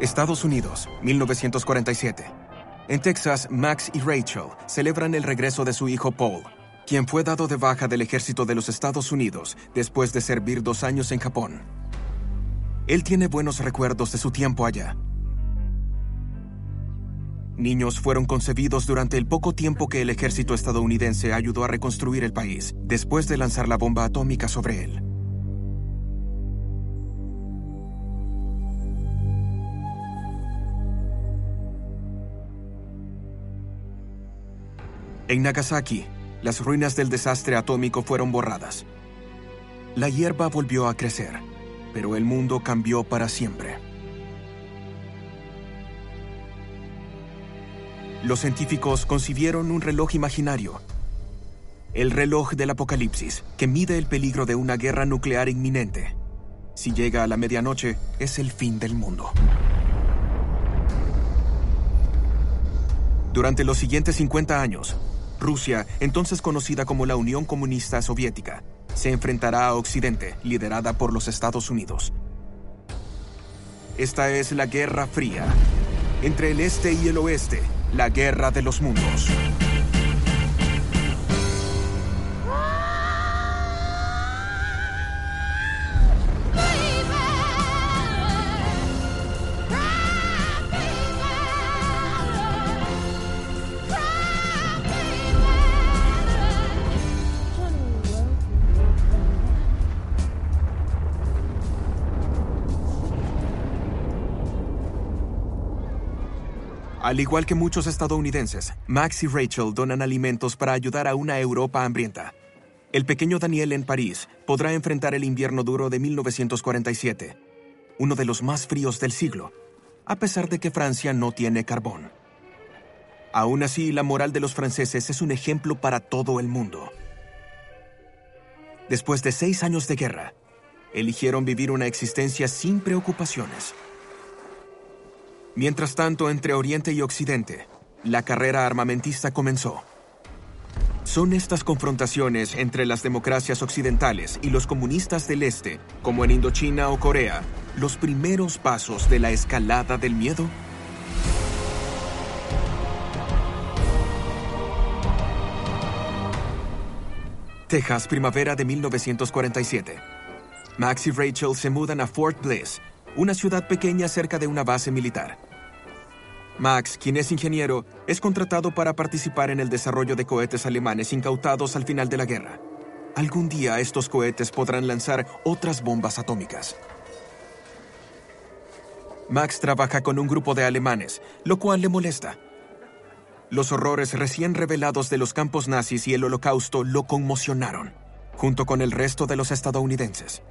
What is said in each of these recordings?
Estados Unidos, 1947. En Texas, Max y Rachel celebran el regreso de su hijo Paul, quien fue dado de baja del ejército de los Estados Unidos después de servir dos años en Japón. Él tiene buenos recuerdos de su tiempo allá. Niños fueron concebidos durante el poco tiempo que el ejército estadounidense ayudó a reconstruir el país, después de lanzar la bomba atómica sobre él. En Nagasaki, las ruinas del desastre atómico fueron borradas. La hierba volvió a crecer, pero el mundo cambió para siempre. Los científicos concibieron un reloj imaginario, el reloj del apocalipsis, que mide el peligro de una guerra nuclear inminente. Si llega a la medianoche, es el fin del mundo. Durante los siguientes 50 años, Rusia, entonces conocida como la Unión Comunista Soviética, se enfrentará a Occidente, liderada por los Estados Unidos. Esta es la Guerra Fría, entre el Este y el Oeste, la Guerra de los Mundos. Al igual que muchos estadounidenses, Max y Rachel donan alimentos para ayudar a una Europa hambrienta. El pequeño Daniel en París podrá enfrentar el invierno duro de 1947, uno de los más fríos del siglo, a pesar de que Francia no tiene carbón. Aún así, la moral de los franceses es un ejemplo para todo el mundo. Después de seis años de guerra, eligieron vivir una existencia sin preocupaciones. Mientras tanto, entre Oriente y Occidente, la carrera armamentista comenzó. Son estas confrontaciones entre las democracias occidentales y los comunistas del Este, como en Indochina o Corea, los primeros pasos de la escalada del miedo? Texas, primavera de 1947. Max y Rachel se mudan a Fort Bliss, una ciudad pequeña cerca de una base militar. Max, quien es ingeniero, es contratado para participar en el desarrollo de cohetes alemanes incautados al final de la guerra. Algún día estos cohetes podrán lanzar otras bombas atómicas. Max trabaja con un grupo de alemanes, lo cual le molesta. Los horrores recién revelados de los campos nazis y el holocausto lo conmocionaron, junto con el resto de los estadounidenses.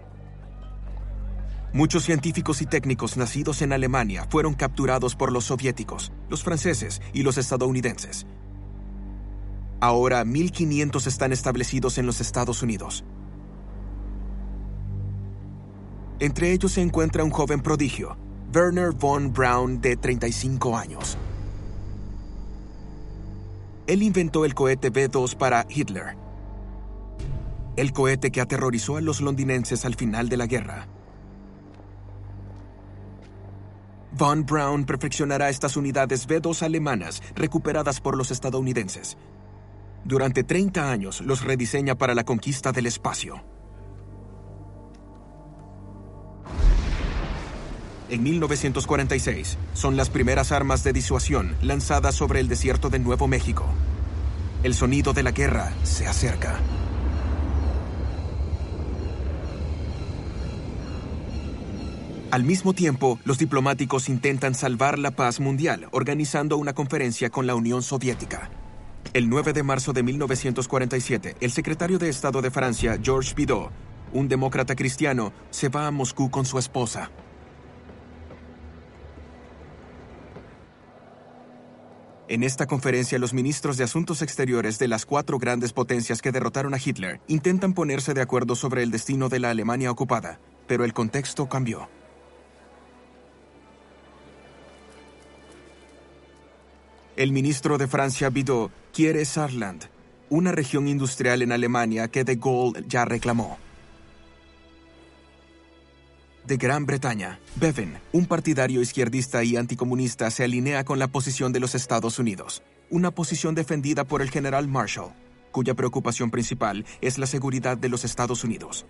Muchos científicos y técnicos nacidos en Alemania fueron capturados por los soviéticos, los franceses y los estadounidenses. Ahora 1.500 están establecidos en los Estados Unidos. Entre ellos se encuentra un joven prodigio, Werner von Braun, de 35 años. Él inventó el cohete B-2 para Hitler, el cohete que aterrorizó a los londinenses al final de la guerra. Von Braun perfeccionará estas unidades B-2 alemanas recuperadas por los estadounidenses. Durante 30 años los rediseña para la conquista del espacio. En 1946 son las primeras armas de disuasión lanzadas sobre el desierto de Nuevo México. El sonido de la guerra se acerca. Al mismo tiempo, los diplomáticos intentan salvar la paz mundial organizando una conferencia con la Unión Soviética. El 9 de marzo de 1947, el secretario de Estado de Francia, Georges Bidault, un demócrata cristiano, se va a Moscú con su esposa. En esta conferencia, los ministros de Asuntos Exteriores de las cuatro grandes potencias que derrotaron a Hitler intentan ponerse de acuerdo sobre el destino de la Alemania ocupada, pero el contexto cambió. El ministro de Francia, Bidault, quiere Saarland, una región industrial en Alemania que de Gaulle ya reclamó de Gran Bretaña, Bevan, un partidario izquierdista y anticomunista, se alinea con la posición de los Estados Unidos, una posición defendida por el general Marshall, cuya preocupación principal es la seguridad de los Estados Unidos.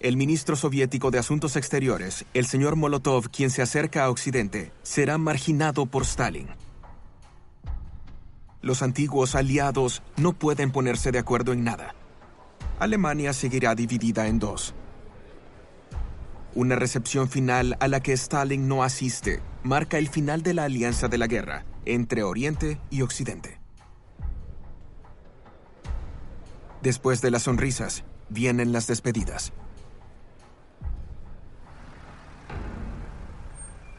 El ministro soviético de Asuntos Exteriores, el señor Molotov, quien se acerca a Occidente, será marginado por Stalin. Los antiguos aliados no pueden ponerse de acuerdo en nada. Alemania seguirá dividida en dos una recepción final a la que Stalin no asiste marca el final de la alianza de la guerra entre Oriente y Occidente. Después de las sonrisas, vienen las despedidas.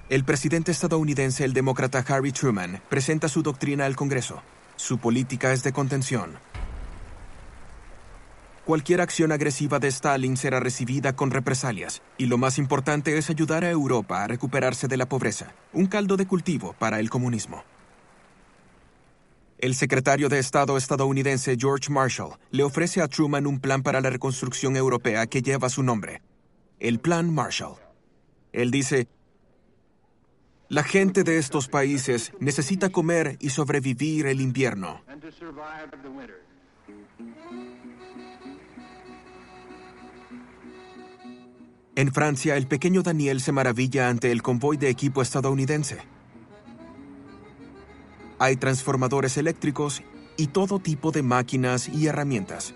El presidente estadounidense, el demócrata Harry Truman, presenta su doctrina al Congreso. Su política es de contención, Cualquier acción agresiva de Stalin será recibida con represalias, y lo más importante es ayudar a Europa a recuperarse de la pobreza, un caldo de cultivo para el comunismo. El secretario de Estado estadounidense George Marshall le ofrece a Truman un plan para la reconstrucción europea que lleva su nombre, el Plan Marshall. Él dice, la gente de estos países necesita comer y sobrevivir el invierno. En Francia, el pequeño Daniel se maravilla ante el convoy de equipo estadounidense. Hay transformadores eléctricos y todo tipo de máquinas y herramientas.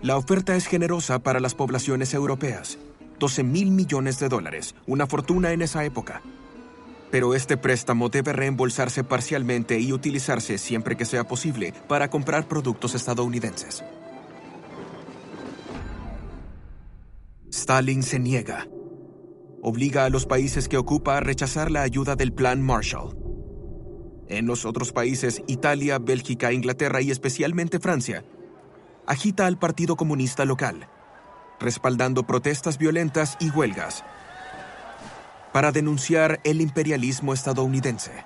La oferta es generosa para las poblaciones europeas, 12 mil millones de dólares, una fortuna en esa época. Pero este préstamo debe reembolsarse parcialmente y utilizarse siempre que sea posible para comprar productos estadounidenses. Stalin se niega. Obliga a los países que ocupa a rechazar la ayuda del Plan Marshall. En los otros países, Italia, Bélgica, Inglaterra y especialmente Francia, agita al Partido Comunista local, respaldando protestas violentas y huelgas para denunciar el imperialismo estadounidense.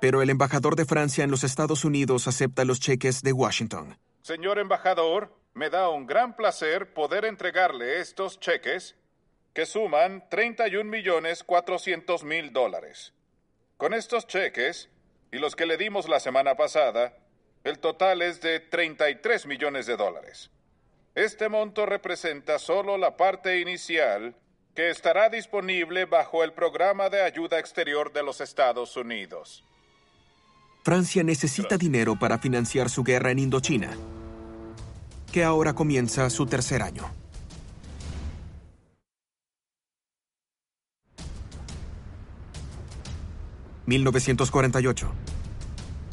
pero el embajador de Francia en los Estados Unidos acepta los cheques de Washington. Señor embajador, me da un gran placer poder entregarle estos cheques que suman 31 millones 400 mil dólares. Con estos cheques y los que le dimos la semana pasada, el total es de 33 millones de dólares. Este monto representa solo la parte inicial que estará disponible bajo el programa de ayuda exterior de los Estados Unidos. Francia necesita dinero para financiar su guerra en Indochina, que ahora comienza su tercer año. ...1948...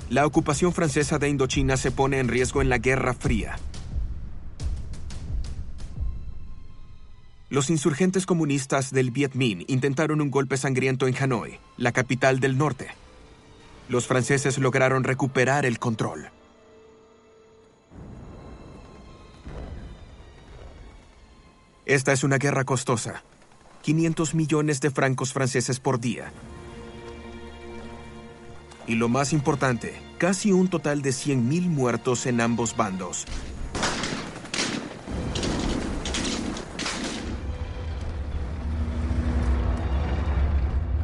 La ocupación francesa de Indochina se pone en riesgo en la Guerra Fría. Los insurgentes comunistas del Viet Minh intentaron un golpe sangriento en Hanoi, la capital del norte los franceses lograron recuperar el control. Esta es una guerra costosa. 500 millones de francos franceses por día. Y lo más importante, casi un total de 100.000 muertos en ambos bandos.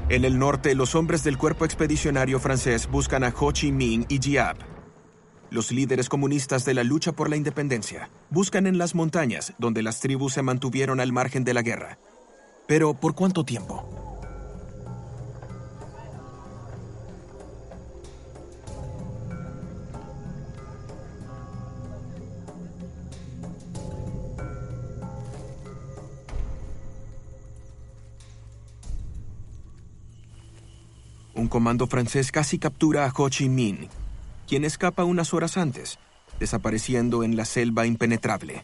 En el norte, los hombres del cuerpo expedicionario francés buscan a Ho Chi Minh y Giap, los líderes comunistas de la lucha por la independencia. Buscan en las montañas, donde las tribus se mantuvieron al margen de la guerra. Pero, ¿por cuánto tiempo? Un comando francés casi captura a Ho Chi Minh, quien escapa unas horas antes, desapareciendo en la selva impenetrable.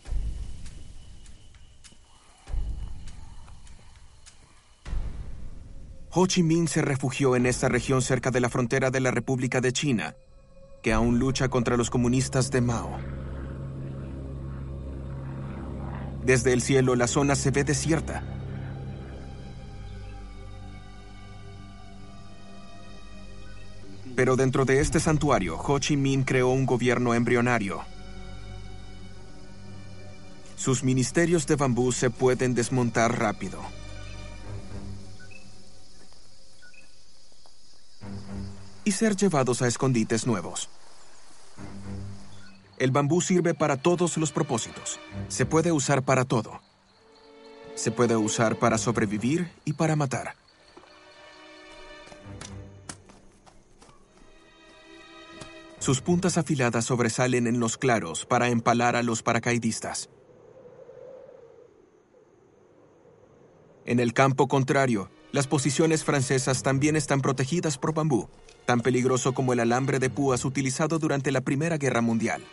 Ho Chi Minh se refugió en esta región cerca de la frontera de la República de China, que aún lucha contra los comunistas de Mao. Desde el cielo la zona se ve desierta. Pero dentro de este santuario, Ho Chi Minh creó un gobierno embrionario. Sus ministerios de bambú se pueden desmontar rápido. y ser llevados a escondites nuevos. El bambú sirve para todos los propósitos. Se puede usar para todo. Se puede usar para sobrevivir y para matar. Sus puntas afiladas sobresalen en los claros para empalar a los paracaidistas. En el campo contrario, las posiciones francesas también están protegidas por bambú tan peligroso como el alambre de púas utilizado durante la Primera Guerra Mundial.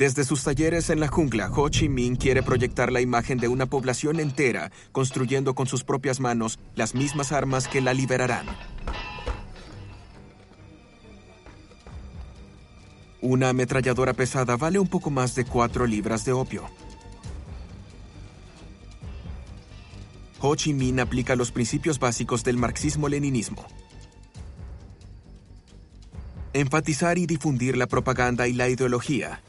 Desde sus talleres en la jungla, Ho Chi Minh quiere proyectar la imagen de una población entera, construyendo con sus propias manos las mismas armas que la liberarán. Una ametralladora pesada vale un poco más de 4 libras de opio. Ho Chi Minh aplica los principios básicos del marxismo-leninismo. Enfatizar y difundir la propaganda y la ideología.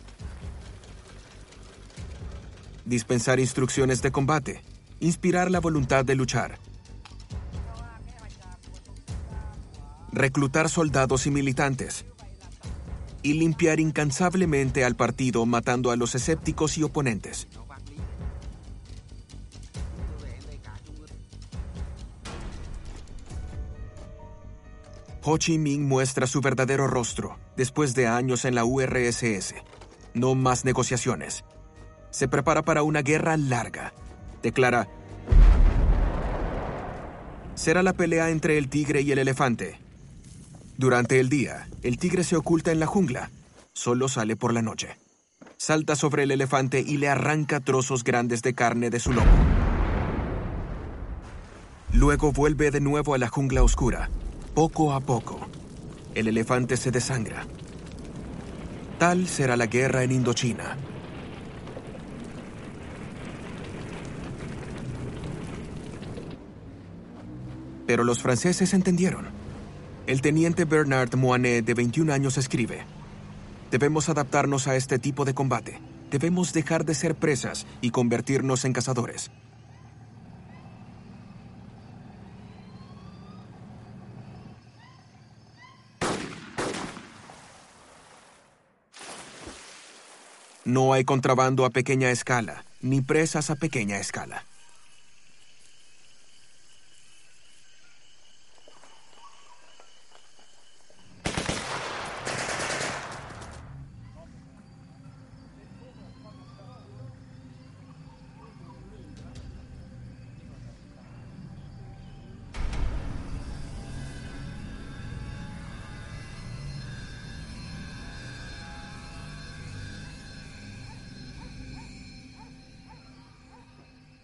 Dispensar instrucciones de combate. Inspirar la voluntad de luchar. Reclutar soldados y militantes. Y limpiar incansablemente al partido matando a los escépticos y oponentes. Ho Chi Minh muestra su verdadero rostro después de años en la URSS. No más negociaciones. Se prepara para una guerra larga. Declara, será la pelea entre el tigre y el elefante. Durante el día, el tigre se oculta en la jungla. Solo sale por la noche. Salta sobre el elefante y le arranca trozos grandes de carne de su lomo. Luego vuelve de nuevo a la jungla oscura poco a poco, el elefante se desangra. Tal será la guerra en Indochina. Pero los franceses entendieron. El teniente Bernard Moinet, de 21 años, escribe, Debemos adaptarnos a este tipo de combate. Debemos dejar de ser presas y convertirnos en cazadores. No hay contrabando a pequeña escala, ni presas a pequeña escala.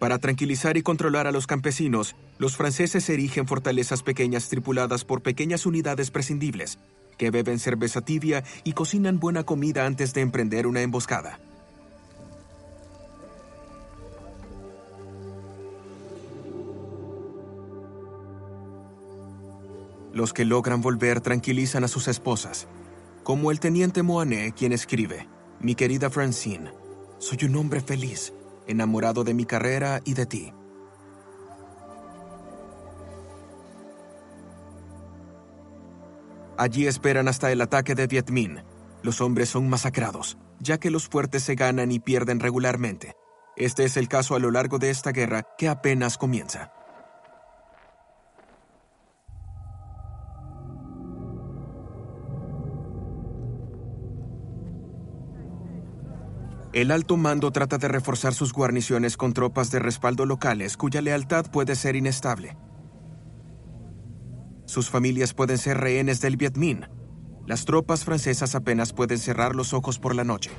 Para tranquilizar y controlar a los campesinos, los franceses erigen fortalezas pequeñas tripuladas por pequeñas unidades prescindibles, que beben cerveza tibia y cocinan buena comida antes de emprender una emboscada. Los que logran volver tranquilizan a sus esposas, como el teniente Moané, quien escribe, Mi querida Francine, soy un hombre feliz enamorado de mi carrera y de ti. Allí esperan hasta el ataque de Viet Minh. Los hombres son masacrados, ya que los fuertes se ganan y pierden regularmente. Este es el caso a lo largo de esta guerra que apenas comienza. El alto mando trata de reforzar sus guarniciones con tropas de respaldo locales cuya lealtad puede ser inestable. Sus familias pueden ser rehenes del Viet Minh. Las tropas francesas apenas pueden cerrar los ojos por la noche.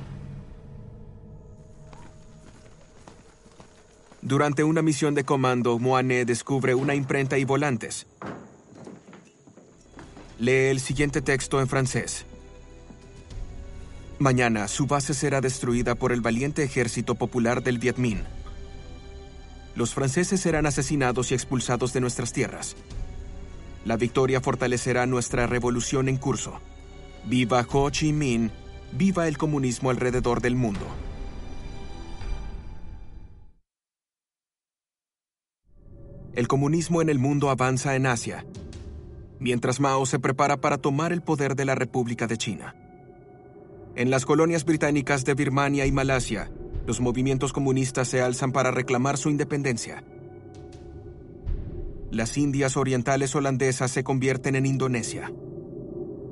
Durante una misión de comando, Moané descubre una imprenta y volantes. Lee el siguiente texto en francés. Mañana su base será destruida por el valiente ejército popular del Viet Minh. Los franceses serán asesinados y expulsados de nuestras tierras. La victoria fortalecerá nuestra revolución en curso. Viva Ho Chi Minh, viva el comunismo alrededor del mundo. El comunismo en el mundo avanza en Asia, mientras Mao se prepara para tomar el poder de la República de China. En las colonias británicas de Birmania y Malasia, los movimientos comunistas se alzan para reclamar su independencia. Las Indias orientales holandesas se convierten en Indonesia.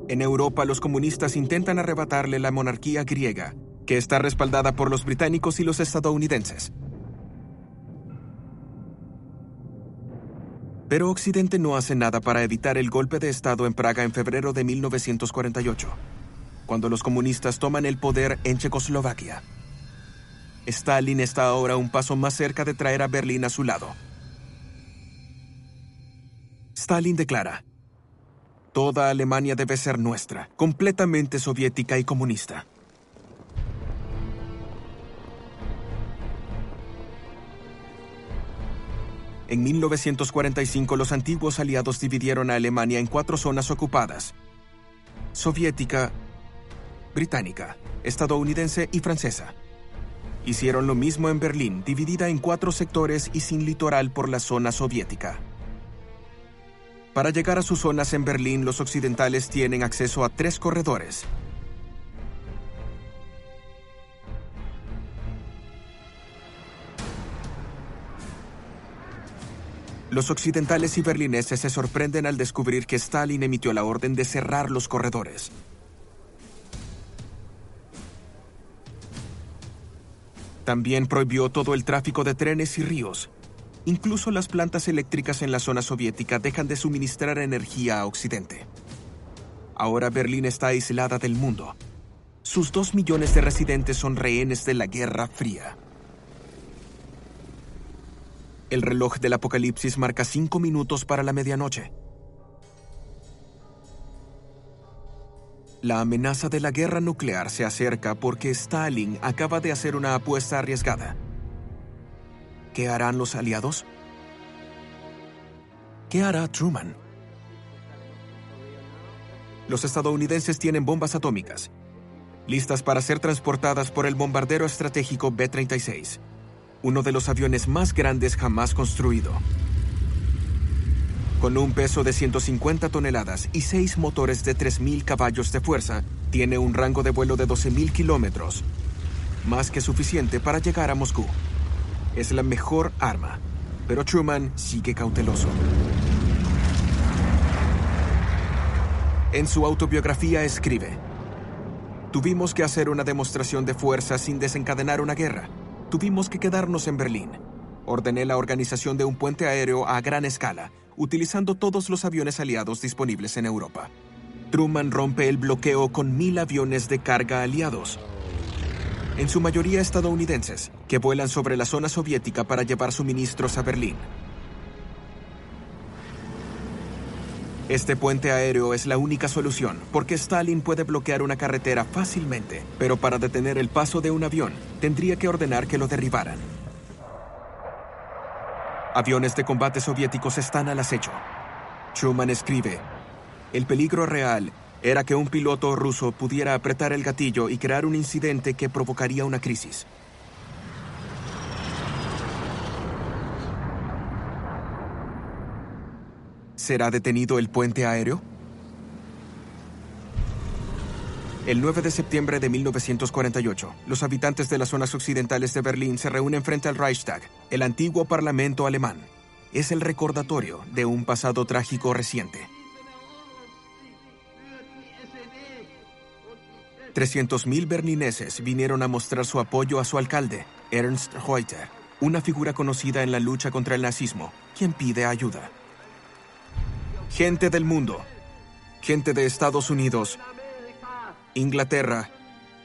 En Europa los comunistas intentan arrebatarle la monarquía griega, que está respaldada por los británicos y los estadounidenses. Pero Occidente no hace nada para evitar el golpe de Estado en Praga en febrero de 1948 cuando los comunistas toman el poder en Checoslovaquia. Stalin está ahora un paso más cerca de traer a Berlín a su lado. Stalin declara, Toda Alemania debe ser nuestra, completamente soviética y comunista. En 1945 los antiguos aliados dividieron a Alemania en cuatro zonas ocupadas. Soviética, británica, estadounidense y francesa. Hicieron lo mismo en Berlín, dividida en cuatro sectores y sin litoral por la zona soviética. Para llegar a sus zonas en Berlín, los occidentales tienen acceso a tres corredores. Los occidentales y berlineses se sorprenden al descubrir que Stalin emitió la orden de cerrar los corredores. También prohibió todo el tráfico de trenes y ríos. Incluso las plantas eléctricas en la zona soviética dejan de suministrar energía a Occidente. Ahora Berlín está aislada del mundo. Sus dos millones de residentes son rehenes de la Guerra Fría. El reloj del apocalipsis marca cinco minutos para la medianoche. La amenaza de la guerra nuclear se acerca porque Stalin acaba de hacer una apuesta arriesgada. ¿Qué harán los aliados? ¿Qué hará Truman? Los estadounidenses tienen bombas atómicas, listas para ser transportadas por el bombardero estratégico B-36, uno de los aviones más grandes jamás construido. Con un peso de 150 toneladas y seis motores de 3.000 caballos de fuerza, tiene un rango de vuelo de 12.000 kilómetros, más que suficiente para llegar a Moscú. Es la mejor arma, pero Truman sigue cauteloso. En su autobiografía escribe, Tuvimos que hacer una demostración de fuerza sin desencadenar una guerra. Tuvimos que quedarnos en Berlín. Ordené la organización de un puente aéreo a gran escala, utilizando todos los aviones aliados disponibles en Europa. Truman rompe el bloqueo con mil aviones de carga aliados, en su mayoría estadounidenses, que vuelan sobre la zona soviética para llevar suministros a Berlín. Este puente aéreo es la única solución, porque Stalin puede bloquear una carretera fácilmente, pero para detener el paso de un avión, tendría que ordenar que lo derribaran. Aviones de combate soviéticos están al acecho. Truman escribe, el peligro real era que un piloto ruso pudiera apretar el gatillo y crear un incidente que provocaría una crisis. ¿Será detenido el puente aéreo? El 9 de septiembre de 1948, los habitantes de las zonas occidentales de Berlín se reúnen frente al Reichstag, el antiguo parlamento alemán. Es el recordatorio de un pasado trágico reciente. 300.000 berlineses vinieron a mostrar su apoyo a su alcalde, Ernst Reuter, una figura conocida en la lucha contra el nazismo, quien pide ayuda. Gente del mundo, gente de Estados Unidos, Inglaterra,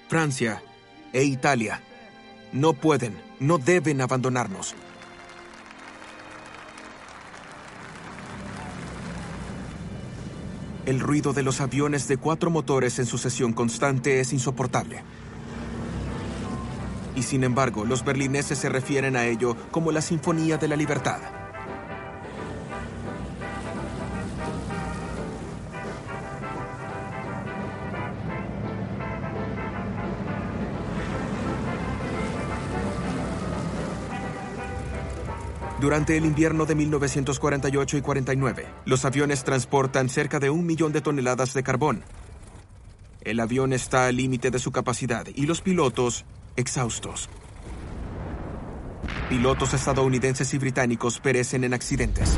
Francia e Italia, no pueden, no deben abandonarnos. El ruido de los aviones de cuatro motores en sucesión constante es insoportable. Y sin embargo, los berlineses se refieren a ello como la Sinfonía de la Libertad. Durante el invierno de 1948 y 49, los aviones transportan cerca de un millón de toneladas de carbón. El avión está al límite de su capacidad y los pilotos exhaustos. Pilotos estadounidenses y británicos perecen en accidentes.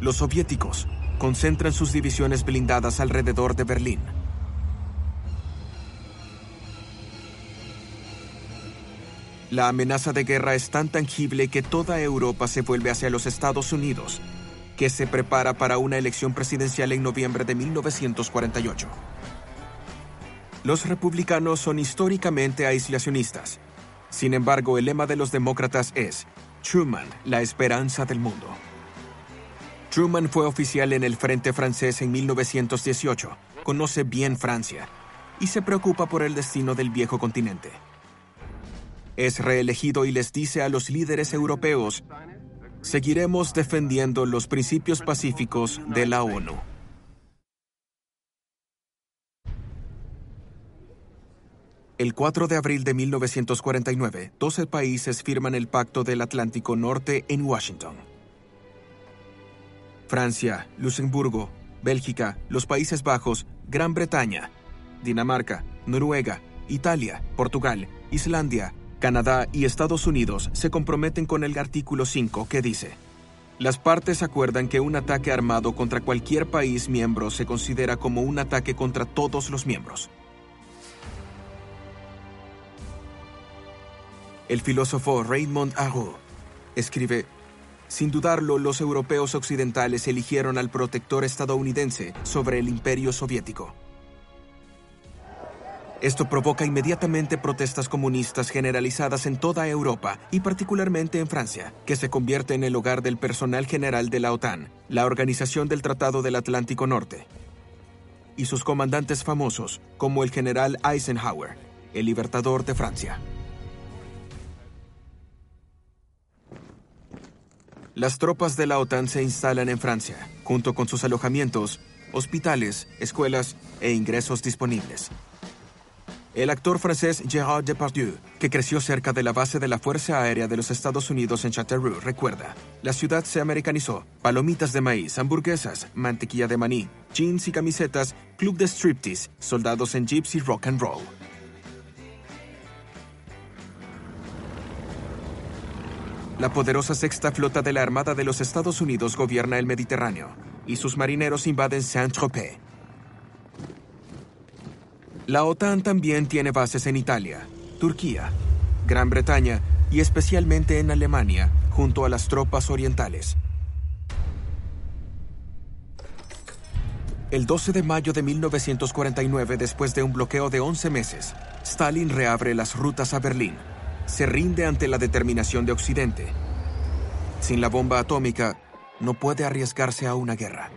Los soviéticos concentran sus divisiones blindadas alrededor de Berlín. La amenaza de guerra es tan tangible que toda Europa se vuelve hacia los Estados Unidos, que se prepara para una elección presidencial en noviembre de 1948. Los republicanos son históricamente aislacionistas. Sin embargo, el lema de los demócratas es Truman, la esperanza del mundo. Truman fue oficial en el Frente francés en 1918, conoce bien Francia y se preocupa por el destino del viejo continente es reelegido y les dice a los líderes europeos, seguiremos defendiendo los principios pacíficos de la ONU. El 4 de abril de 1949, 12 países firman el Pacto del Atlántico Norte en Washington. Francia, Luxemburgo, Bélgica, los Países Bajos, Gran Bretaña, Dinamarca, Noruega, Italia, Portugal, Islandia, Canadá y Estados Unidos se comprometen con el artículo 5 que dice, las partes acuerdan que un ataque armado contra cualquier país miembro se considera como un ataque contra todos los miembros. El filósofo Raymond Aron escribe, sin dudarlo, los europeos occidentales eligieron al protector estadounidense sobre el imperio soviético. Esto provoca inmediatamente protestas comunistas generalizadas en toda Europa y particularmente en Francia, que se convierte en el hogar del personal general de la OTAN, la Organización del Tratado del Atlántico Norte, y sus comandantes famosos, como el general Eisenhower, el libertador de Francia. Las tropas de la OTAN se instalan en Francia, junto con sus alojamientos, hospitales, escuelas e ingresos disponibles. El actor francés Gérard Depardieu, que creció cerca de la base de la Fuerza Aérea de los Estados Unidos en Châteauroux, recuerda, la ciudad se americanizó, palomitas de maíz, hamburguesas, mantequilla de maní, jeans y camisetas, club de striptease, soldados en jeeps y rock and roll. La poderosa sexta flota de la Armada de los Estados Unidos gobierna el Mediterráneo, y sus marineros invaden Saint-Tropez, la OTAN también tiene bases en Italia, Turquía, Gran Bretaña y especialmente en Alemania, junto a las tropas orientales. El 12 de mayo de 1949, después de un bloqueo de 11 meses, Stalin reabre las rutas a Berlín. Se rinde ante la determinación de Occidente. Sin la bomba atómica, no puede arriesgarse a una guerra.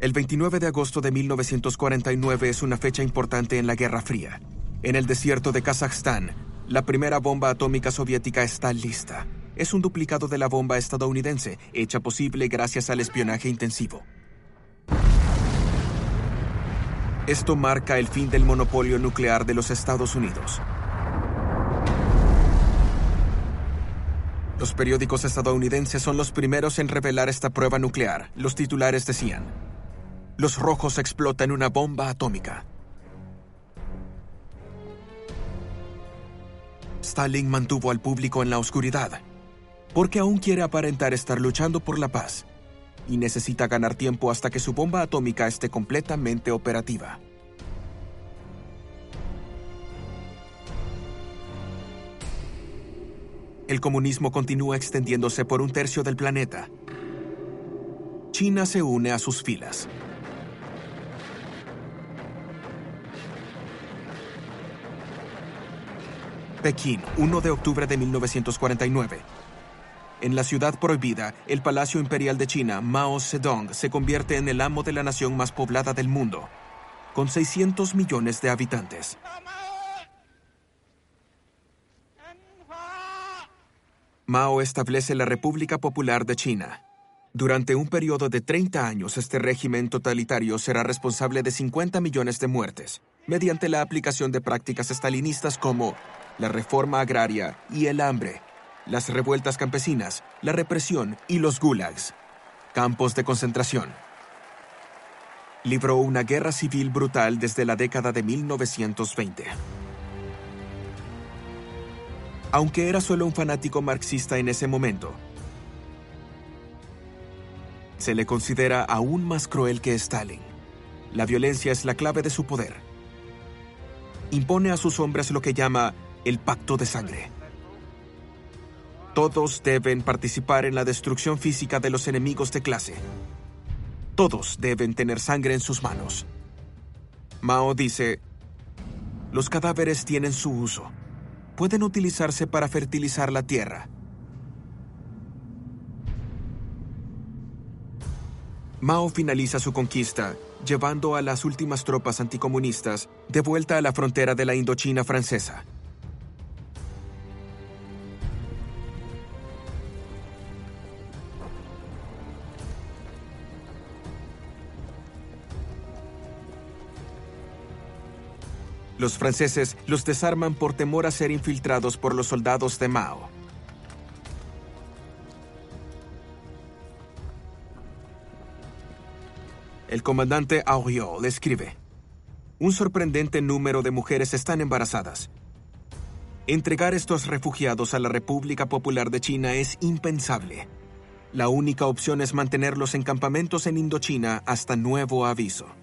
El 29 de agosto de 1949 es una fecha importante en la Guerra Fría. En el desierto de Kazajstán, la primera bomba atómica soviética está lista. Es un duplicado de la bomba estadounidense, hecha posible gracias al espionaje intensivo. Esto marca el fin del monopolio nuclear de los Estados Unidos. Los periódicos estadounidenses son los primeros en revelar esta prueba nuclear. Los titulares decían, los rojos explotan una bomba atómica. Stalin mantuvo al público en la oscuridad. porque aún quiere aparentar estar luchando por la paz y necesita ganar tiempo hasta que su bomba atómica esté completamente operativa. El comunismo continúa extendiéndose por un tercio del planeta. China se une a sus filas. Pekín, 1 de octubre de 1949. En la ciudad prohibida, el Palacio Imperial de China, Mao Zedong, se convierte en el amo de la nación más poblada del mundo, con 600 millones de habitantes. Mao establece la República Popular de China. Durante un periodo de 30 años, este régimen totalitario será responsable de 50 millones de muertes, mediante la aplicación de prácticas estalinistas como la reforma agraria y el hambre, las revueltas campesinas, la represión y los gulags, campos de concentración. Libró una guerra civil brutal desde la década de 1920. Aunque era solo un fanático marxista en ese momento, se le considera aún más cruel que Stalin. La violencia es la clave de su poder. Impone a sus hombres lo que llama el pacto de sangre todos deben participar en la destrucción física de los enemigos de clase. Todos deben tener sangre en sus manos. Mao dice, los cadáveres tienen su uso. Pueden utilizarse para fertilizar la tierra. Mao finaliza su conquista, llevando a las últimas tropas anticomunistas de vuelta a la frontera de la Indochina francesa. Los franceses los desarman por temor a ser infiltrados por los soldados de Mao. El comandante Auriol escribe, un sorprendente número de mujeres están embarazadas. Entregar estos refugiados a la República Popular de China es impensable. La única opción es mantenerlos en campamentos en Indochina hasta nuevo aviso.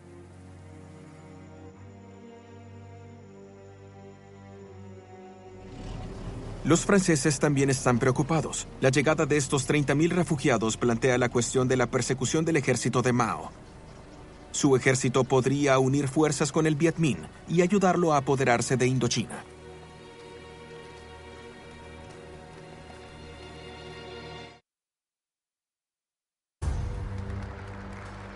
Los franceses también están preocupados. La llegada de estos 30.000 refugiados plantea la cuestión de la persecución del ejército de Mao. Su ejército podría unir fuerzas con el Viet Minh y ayudarlo a apoderarse de Indochina.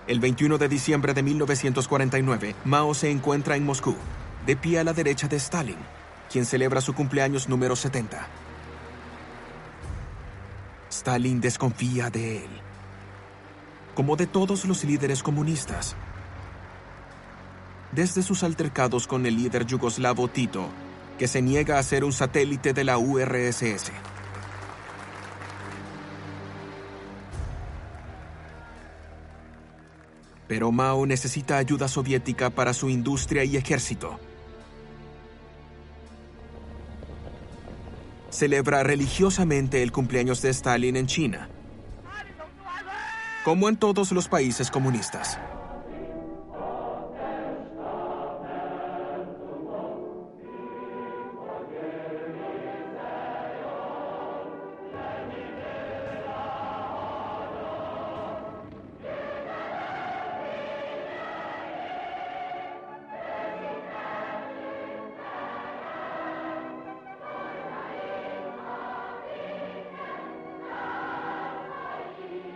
El 21 de diciembre de 1949, Mao se encuentra en Moscú, de pie a la derecha de Stalin, quien celebra su cumpleaños número 70. Stalin desconfía de él, como de todos los líderes comunistas. Desde sus altercados con el líder yugoslavo Tito, que se niega a ser un satélite de la URSS. Pero Mao necesita ayuda soviética para su industria y ejército. Celebra religiosamente el cumpleaños de Stalin en China, como en todos los países comunistas.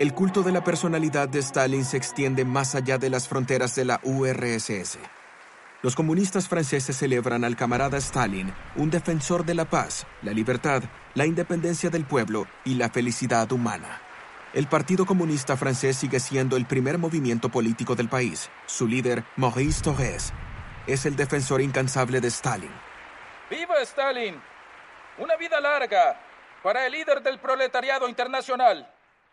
El culto de la personalidad de Stalin se extiende más allá de las fronteras de la URSS. Los comunistas franceses celebran al camarada Stalin, un defensor de la paz, la libertad, la independencia del pueblo y la felicidad humana. El Partido Comunista Francés sigue siendo el primer movimiento político del país. Su líder, Maurice Torres, es el defensor incansable de Stalin. ¡Viva Stalin! Una vida larga para el líder del proletariado internacional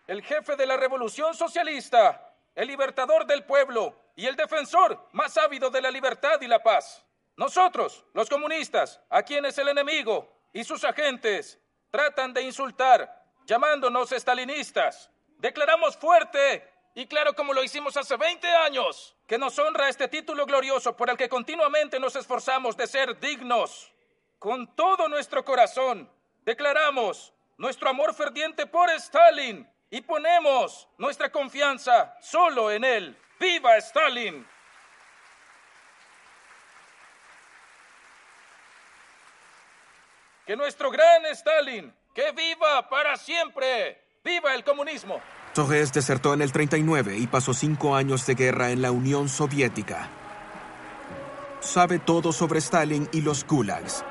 el jefe de la revolución socialista, el libertador del pueblo y el defensor más ávido de la libertad y la paz. Nosotros, los comunistas, a quienes el enemigo y sus agentes tratan de insultar llamándonos estalinistas. Declaramos fuerte y claro como lo hicimos hace 20 años, que nos honra este título glorioso por el que continuamente nos esforzamos de ser dignos. Con todo nuestro corazón, declaramos nuestro amor ferviente por Stalin y ponemos nuestra confianza solo en él. ¡Viva Stalin! Que nuestro gran Stalin, que viva para siempre. ¡Viva el comunismo! Torres desertó en el 39 y pasó cinco años de guerra en la Unión Soviética. Sabe todo sobre Stalin y los gulags.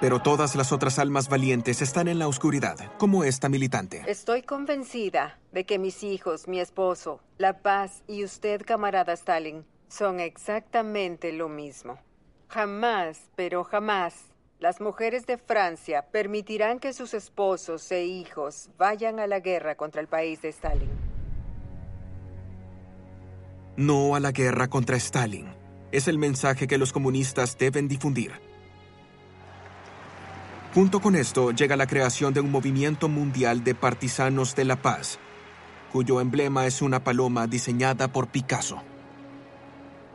Pero todas las otras almas valientes están en la oscuridad, como esta militante. Estoy convencida de que mis hijos, mi esposo, La Paz y usted, camarada Stalin, son exactamente lo mismo. Jamás, pero jamás, las mujeres de Francia permitirán que sus esposos e hijos vayan a la guerra contra el país de Stalin. No a la guerra contra Stalin. Es el mensaje que los comunistas deben difundir. Junto con esto llega la creación de un movimiento mundial de partisanos de la paz, cuyo emblema es una paloma diseñada por Picasso.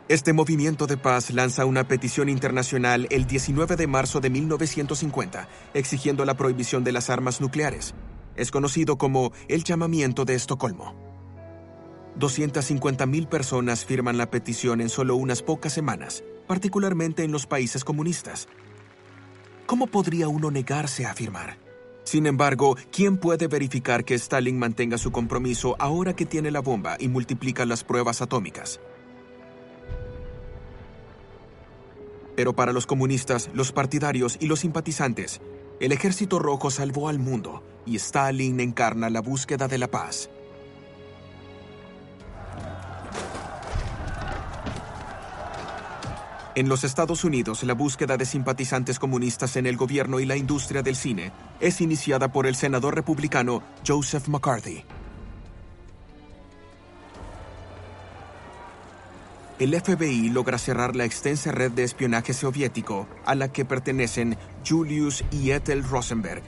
Este movimiento de paz lanza una petición internacional el 19 de marzo de 1950, exigiendo la prohibición de las armas nucleares. Es conocido como el llamamiento de Estocolmo. 250.000 personas firman la petición en solo unas pocas semanas, particularmente en los países comunistas. ¿Cómo podría uno negarse a firmar? Sin embargo, ¿quién puede verificar que Stalin mantenga su compromiso ahora que tiene la bomba y multiplica las pruebas atómicas? Pero para los comunistas, los partidarios y los simpatizantes, el ejército rojo salvó al mundo y Stalin encarna la búsqueda de la paz. En los Estados Unidos, la búsqueda de simpatizantes comunistas en el gobierno y la industria del cine es iniciada por el senador republicano Joseph McCarthy. El FBI logra cerrar la extensa red de espionaje soviético a la que pertenecen Julius y Ethel Rosenberg.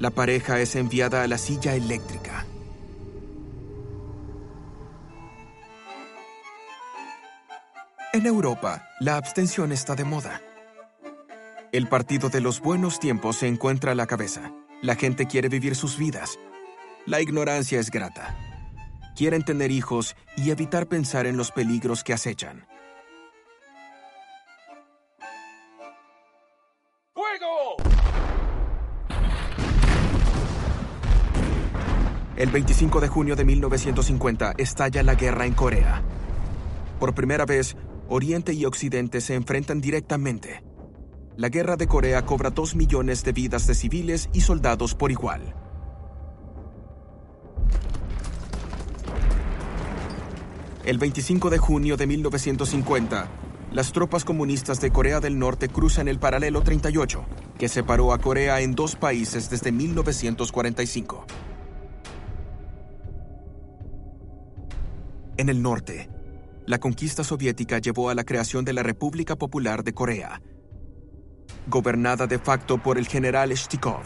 La pareja es enviada a la silla eléctrica. En Europa, la abstención está de moda. El partido de los buenos tiempos se encuentra a la cabeza. La gente quiere vivir sus vidas. La ignorancia es grata. Quieren tener hijos y evitar pensar en los peligros que acechan. ¡Fuego! El 25 de junio de 1950 estalla la guerra en Corea. Por primera vez, Oriente y Occidente se enfrentan directamente. La guerra de Corea cobra dos millones de vidas de civiles y soldados por igual. El 25 de junio de 1950, las tropas comunistas de Corea del Norte cruzan el paralelo 38, que separó a Corea en dos países desde 1945. En el norte, la conquista soviética llevó a la creación de la República Popular de Corea, gobernada de facto por el general Shtikov,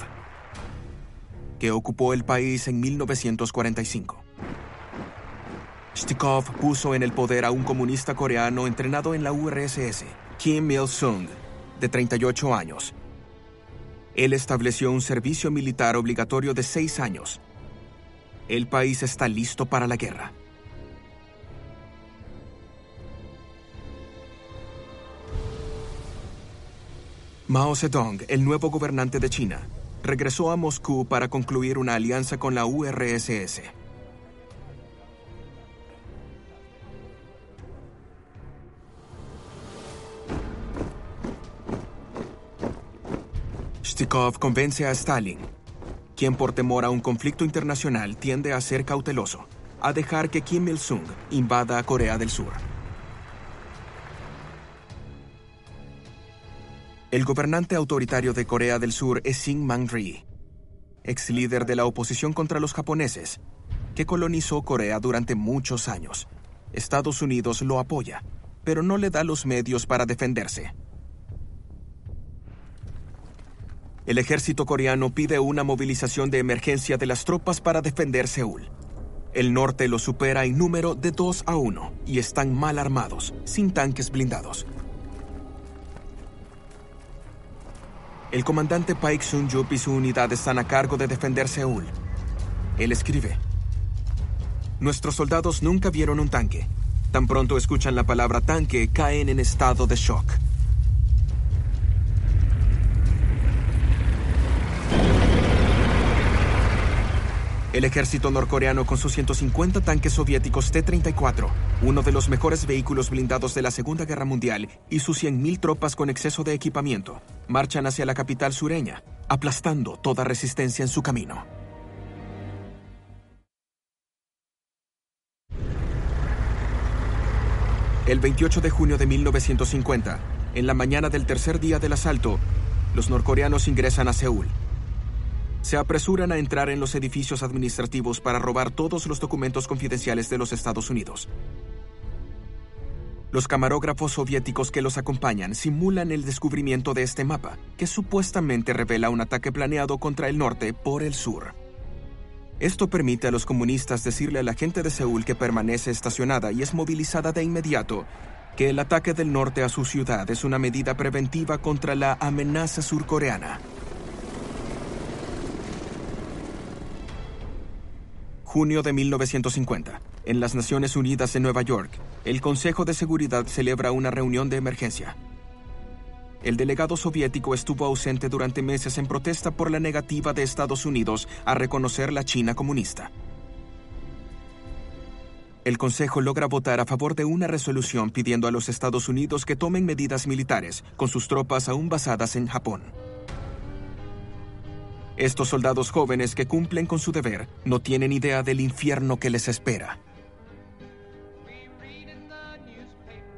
que ocupó el país en 1945. Shtikov puso en el poder a un comunista coreano entrenado en la URSS, Kim Il-sung, de 38 años. Él estableció un servicio militar obligatorio de seis años. El país está listo para la guerra. Mao Zedong, el nuevo gobernante de China, regresó a Moscú para concluir una alianza con la URSS. Shtikov convence a Stalin, quien por temor a un conflicto internacional tiende a ser cauteloso, a dejar que Kim Il-sung invada Corea del Sur. El gobernante autoritario de Corea del Sur es Syngman Rhee, ex líder de la oposición contra los japoneses, que colonizó Corea durante muchos años. Estados Unidos lo apoya, pero no le da los medios para defenderse. El ejército coreano pide una movilización de emergencia de las tropas para defender Seúl. El norte lo supera en número de 2 a 1 y están mal armados, sin tanques blindados. El comandante Paik Sun-jup y su unidad están a cargo de defender Seúl. Él escribe: Nuestros soldados nunca vieron un tanque. Tan pronto escuchan la palabra tanque, caen en estado de shock. El ejército norcoreano con sus 150 tanques soviéticos T-34, uno de los mejores vehículos blindados de la Segunda Guerra Mundial, y sus 100.000 tropas con exceso de equipamiento, marchan hacia la capital sureña, aplastando toda resistencia en su camino. El 28 de junio de 1950, en la mañana del tercer día del asalto, los norcoreanos ingresan a Seúl se apresuran a entrar en los edificios administrativos para robar todos los documentos confidenciales de los Estados Unidos. Los camarógrafos soviéticos que los acompañan simulan el descubrimiento de este mapa, que supuestamente revela un ataque planeado contra el norte por el sur. Esto permite a los comunistas decirle a la gente de Seúl que permanece estacionada y es movilizada de inmediato que el ataque del norte a su ciudad es una medida preventiva contra la amenaza surcoreana. Junio de 1950. En las Naciones Unidas en Nueva York, el Consejo de Seguridad celebra una reunión de emergencia. El delegado soviético estuvo ausente durante meses en protesta por la negativa de Estados Unidos a reconocer la China comunista. El Consejo logra votar a favor de una resolución pidiendo a los Estados Unidos que tomen medidas militares con sus tropas aún basadas en Japón. Estos soldados jóvenes que cumplen con su deber no tienen idea del infierno que les espera.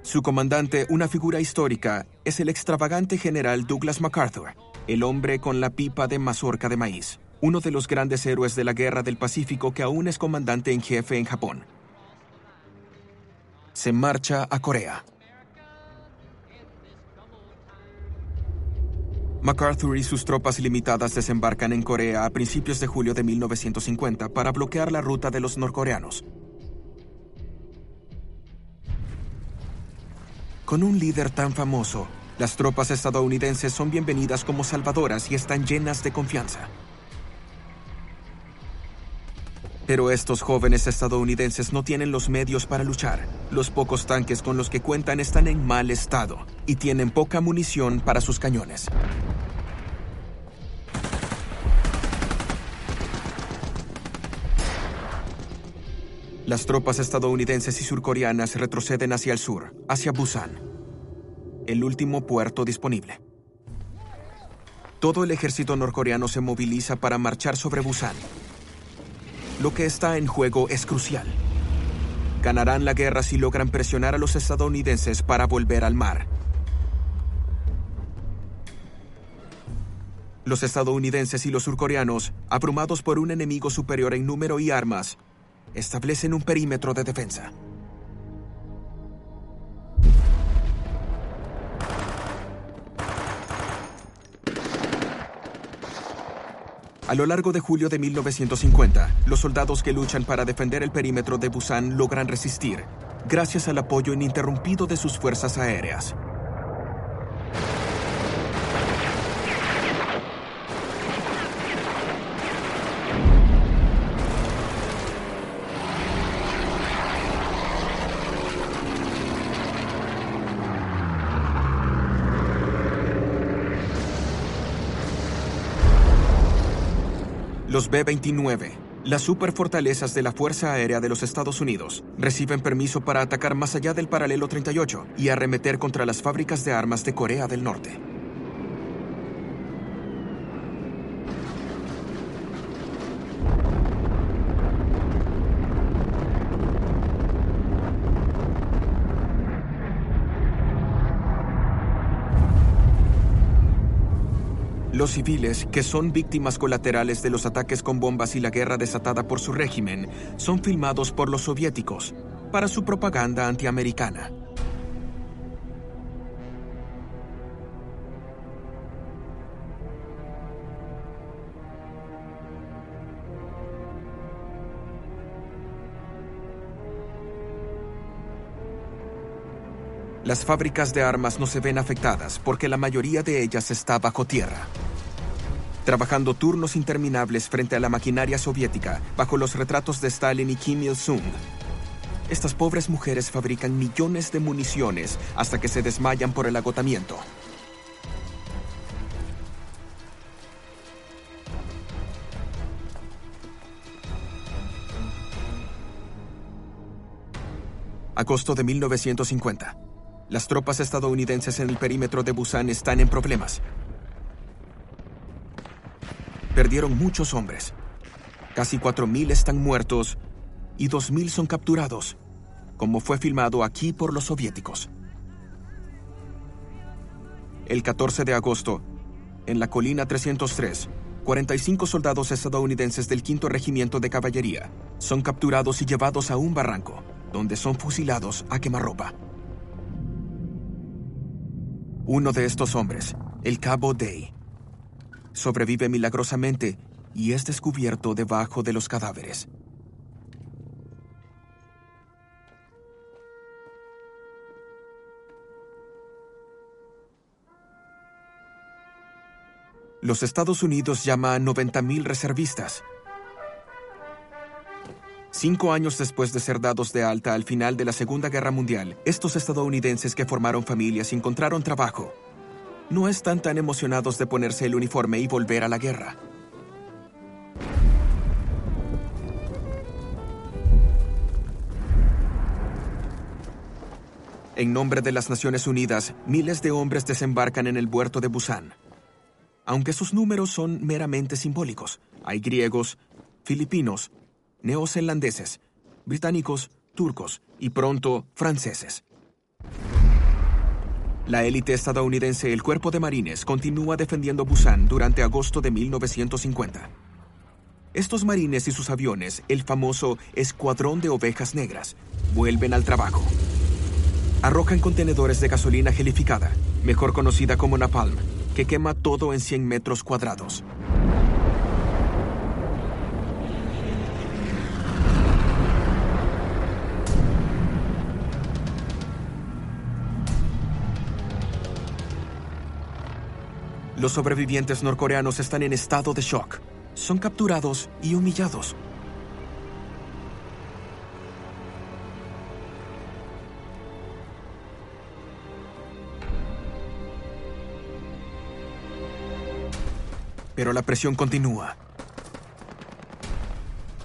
Su comandante, una figura histórica, es el extravagante general Douglas MacArthur, el hombre con la pipa de mazorca de maíz, uno de los grandes héroes de la Guerra del Pacífico que aún es comandante en jefe en Japón. Se marcha a Corea. MacArthur y sus tropas limitadas desembarcan en Corea a principios de julio de 1950 para bloquear la ruta de los norcoreanos. Con un líder tan famoso, las tropas estadounidenses son bienvenidas como salvadoras y están llenas de confianza. Pero estos jóvenes estadounidenses no tienen los medios para luchar. Los pocos tanques con los que cuentan están en mal estado y tienen poca munición para sus cañones. Las tropas estadounidenses y surcoreanas retroceden hacia el sur, hacia Busan, el último puerto disponible. Todo el ejército norcoreano se moviliza para marchar sobre Busan, lo que está en juego es crucial. Ganarán la guerra si logran presionar a los estadounidenses para volver al mar. Los estadounidenses y los surcoreanos, abrumados por un enemigo superior en número y armas, establecen un perímetro de defensa. A lo largo de julio de 1950, los soldados que luchan para defender el perímetro de Busan logran resistir, gracias al apoyo ininterrumpido de sus fuerzas aéreas. Los B-29, las superfortalezas de la Fuerza Aérea de los Estados Unidos, reciben permiso para atacar más allá del paralelo 38 y arremeter contra las fábricas de armas de Corea del Norte. Los civiles, que son víctimas colaterales de los ataques con bombas y la guerra desatada por su régimen, son filmados por los soviéticos para su propaganda antiamericana. Las fábricas de armas no se ven afectadas porque la mayoría de ellas está bajo tierra. Trabajando turnos interminables frente a la maquinaria soviética bajo los retratos de Stalin y Kim Il-sung. Estas pobres mujeres fabrican millones de municiones hasta que se desmayan por el agotamiento. Agosto de 1950. Las tropas estadounidenses en el perímetro de Busan están en problemas. Perdieron muchos hombres. Casi 4.000 están muertos y 2.000 son capturados, como fue filmado aquí por los soviéticos. El 14 de agosto, en la colina 303, 45 soldados estadounidenses del 5 Regimiento de Caballería son capturados y llevados a un barranco, donde son fusilados a quemarropa. Uno de estos hombres, el cabo Day, sobrevive milagrosamente y es descubierto debajo de los cadáveres. Los Estados Unidos llama a 90.000 reservistas. Cinco años después de ser dados de alta al final de la Segunda Guerra Mundial, estos estadounidenses que formaron familias encontraron trabajo no están tan emocionados de ponerse el uniforme y volver a la guerra. En nombre de las Naciones Unidas, miles de hombres desembarcan en el puerto de Busan. Aunque sus números son meramente simbólicos, hay griegos, filipinos, neozelandeses, británicos, turcos y pronto franceses. La élite estadounidense, el Cuerpo de Marines, continúa defendiendo Busan durante agosto de 1950. Estos marines y sus aviones, el famoso Escuadrón de Ovejas Negras, vuelven al trabajo. Arrojan contenedores de gasolina gelificada, mejor conocida como napalm, que quema todo en 100 metros cuadrados. Los sobrevivientes norcoreanos están en estado de shock. Son capturados y humillados. Pero la presión continúa.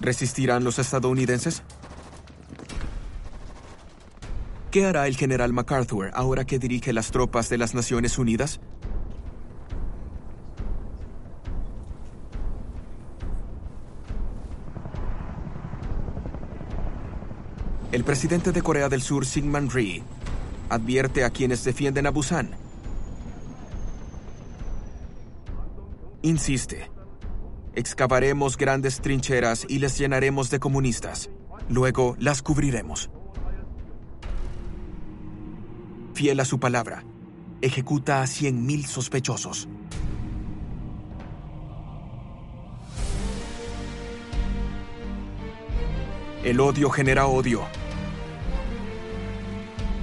¿Resistirán los estadounidenses? ¿Qué hará el general MacArthur ahora que dirige las tropas de las Naciones Unidas? El presidente de Corea del Sur, Syngman Rhee, advierte a quienes defienden a Busan. Insiste. Excavaremos grandes trincheras y les llenaremos de comunistas. Luego las cubriremos. Fiel a su palabra, ejecuta a 100.000 sospechosos. El odio genera odio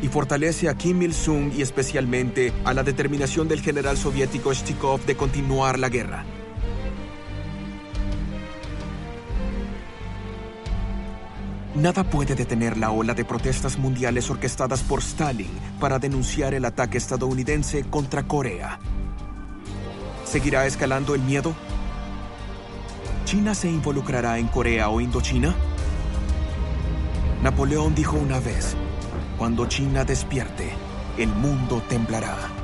y fortalece a Kim Il-sung y especialmente a la determinación del general soviético Shtikov de continuar la guerra. Nada puede detener la ola de protestas mundiales orquestadas por Stalin para denunciar el ataque estadounidense contra Corea. ¿Seguirá escalando el miedo? ¿China se involucrará en Corea o Indochina? Napoleón dijo una vez, cuando China despierte, el mundo temblará.